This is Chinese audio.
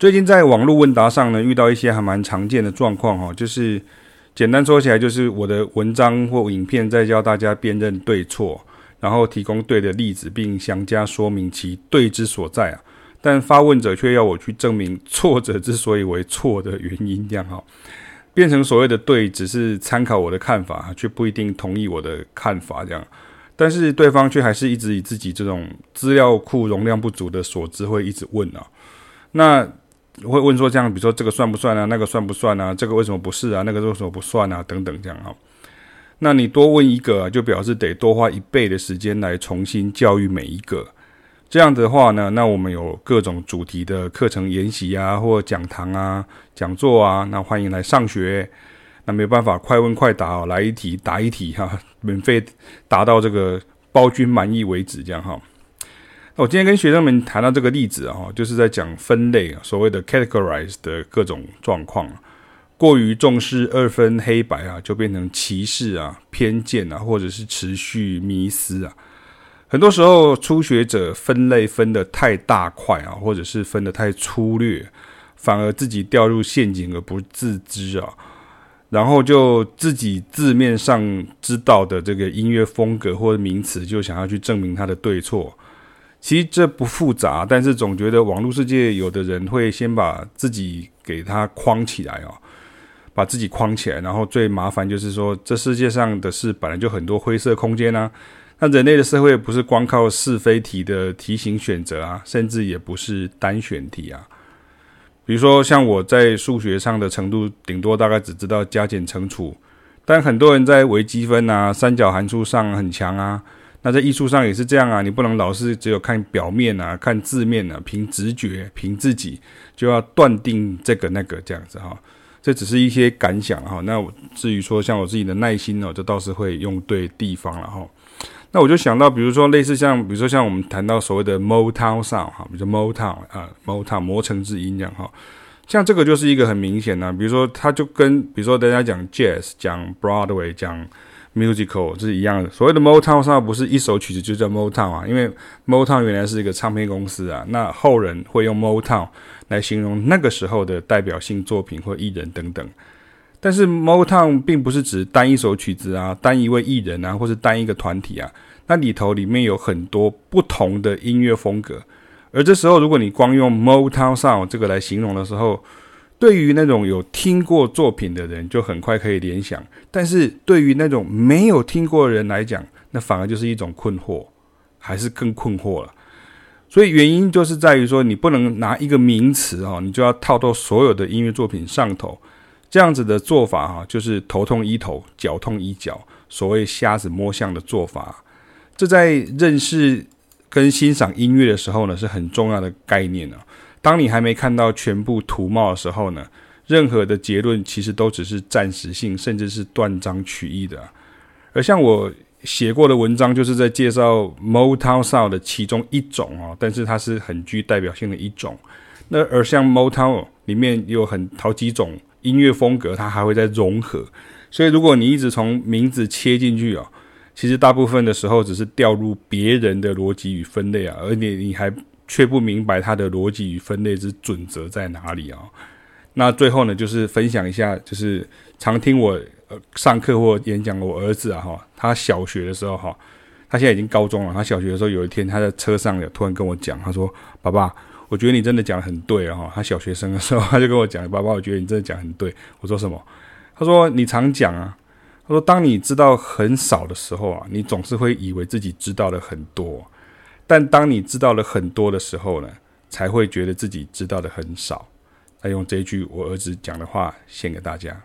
最近在网络问答上呢，遇到一些还蛮常见的状况哈，就是简单说起来，就是我的文章或影片在教大家辨认对错，然后提供对的例子，并详加说明其对之所在啊。但发问者却要我去证明错者之所以为错的原因，这样哈，变成所谓的对，只是参考我的看法，却不一定同意我的看法这样。但是对方却还是一直以自己这种资料库容量不足的所知会一直问啊，那。会问说这样，比如说这个算不算啊？那个算不算啊？这个为什么不是啊？那个为什么不算啊？等等这样哈。那你多问一个，就表示得多花一倍的时间来重新教育每一个。这样的话呢，那我们有各种主题的课程研习啊，或讲堂啊、讲座啊，那欢迎来上学。那没办法，快问快答哦，来一题答一题哈，免费答到这个包君满意为止，这样哈。我今天跟学生们谈到这个例子啊，就是在讲分类啊，所谓的 categorize 的各种状况。过于重视二分黑白啊，就变成歧视啊、偏见啊，或者是持续迷思啊。很多时候，初学者分类分得太大块啊，或者是分得太粗略，反而自己掉入陷阱而不自知啊。然后就自己字面上知道的这个音乐风格或者名词，就想要去证明它的对错。其实这不复杂，但是总觉得网络世界有的人会先把自己给他框起来哦，把自己框起来，然后最麻烦就是说，这世界上的事本来就很多灰色空间啊。那人类的社会不是光靠是非题的题型选择啊，甚至也不是单选题啊。比如说像我在数学上的程度，顶多大概只知道加减乘除，但很多人在微积分啊、三角函数上很强啊。那在艺术上也是这样啊，你不能老是只有看表面啊，看字面啊，凭直觉，凭自己就要断定这个那个这样子哈。这只是一些感想哈。那至于说像我自己的耐心呢，这倒是会用对地方了哈。那我就想到，比如说类似像，比如说像我们谈到所谓的 Motown Sound 哈，比如说 Motown 啊，Motown 磨成之音这样哈，像这个就是一个很明显的，比如说它就跟比如说大家讲 Jazz，讲 Broadway，讲 musical 这是一样的，所谓的 Motown song 不是一首曲子就叫 Motown 啊，因为 Motown 原来是一个唱片公司啊，那后人会用 Motown 来形容那个时候的代表性作品或艺人等等。但是 Motown 并不是指单一首曲子啊，单一位艺人啊，或是单一个团体啊，那里头里面有很多不同的音乐风格，而这时候如果你光用 Motown song 这个来形容的时候，对于那种有听过作品的人，就很快可以联想；但是对于那种没有听过的人来讲，那反而就是一种困惑，还是更困惑了。所以原因就是在于说，你不能拿一个名词啊，你就要套到所有的音乐作品上头。这样子的做法哈，就是头痛医头，脚痛医脚，所谓瞎子摸象的做法。这在认识跟欣赏音乐的时候呢，是很重要的概念啊。当你还没看到全部图貌的时候呢，任何的结论其实都只是暂时性，甚至是断章取义的。而像我写过的文章，就是在介绍 Motown Sound 的其中一种哦，但是它是很具代表性的一种。那而像 Motown 里面有很好几种音乐风格，它还会再融合。所以如果你一直从名字切进去哦，其实大部分的时候只是掉入别人的逻辑与分类啊，而且你还。却不明白它的逻辑与分类之准则在哪里啊？那最后呢，就是分享一下，就是常听我呃上课或演讲，我儿子啊哈，他小学的时候哈，他现在已经高中了。他小学的时候有一天，他在车上有突然跟我讲，他说：“爸爸，我觉得你真的讲得很对啊！”哈，他小学生的时候他就跟我讲：“爸爸，我觉得你真的讲很对。”我说什么？他说：“你常讲啊。”他说：“当你知道很少的时候啊，你总是会以为自己知道的很多。”但当你知道了很多的时候呢，才会觉得自己知道的很少。那用这一句我儿子讲的话献给大家。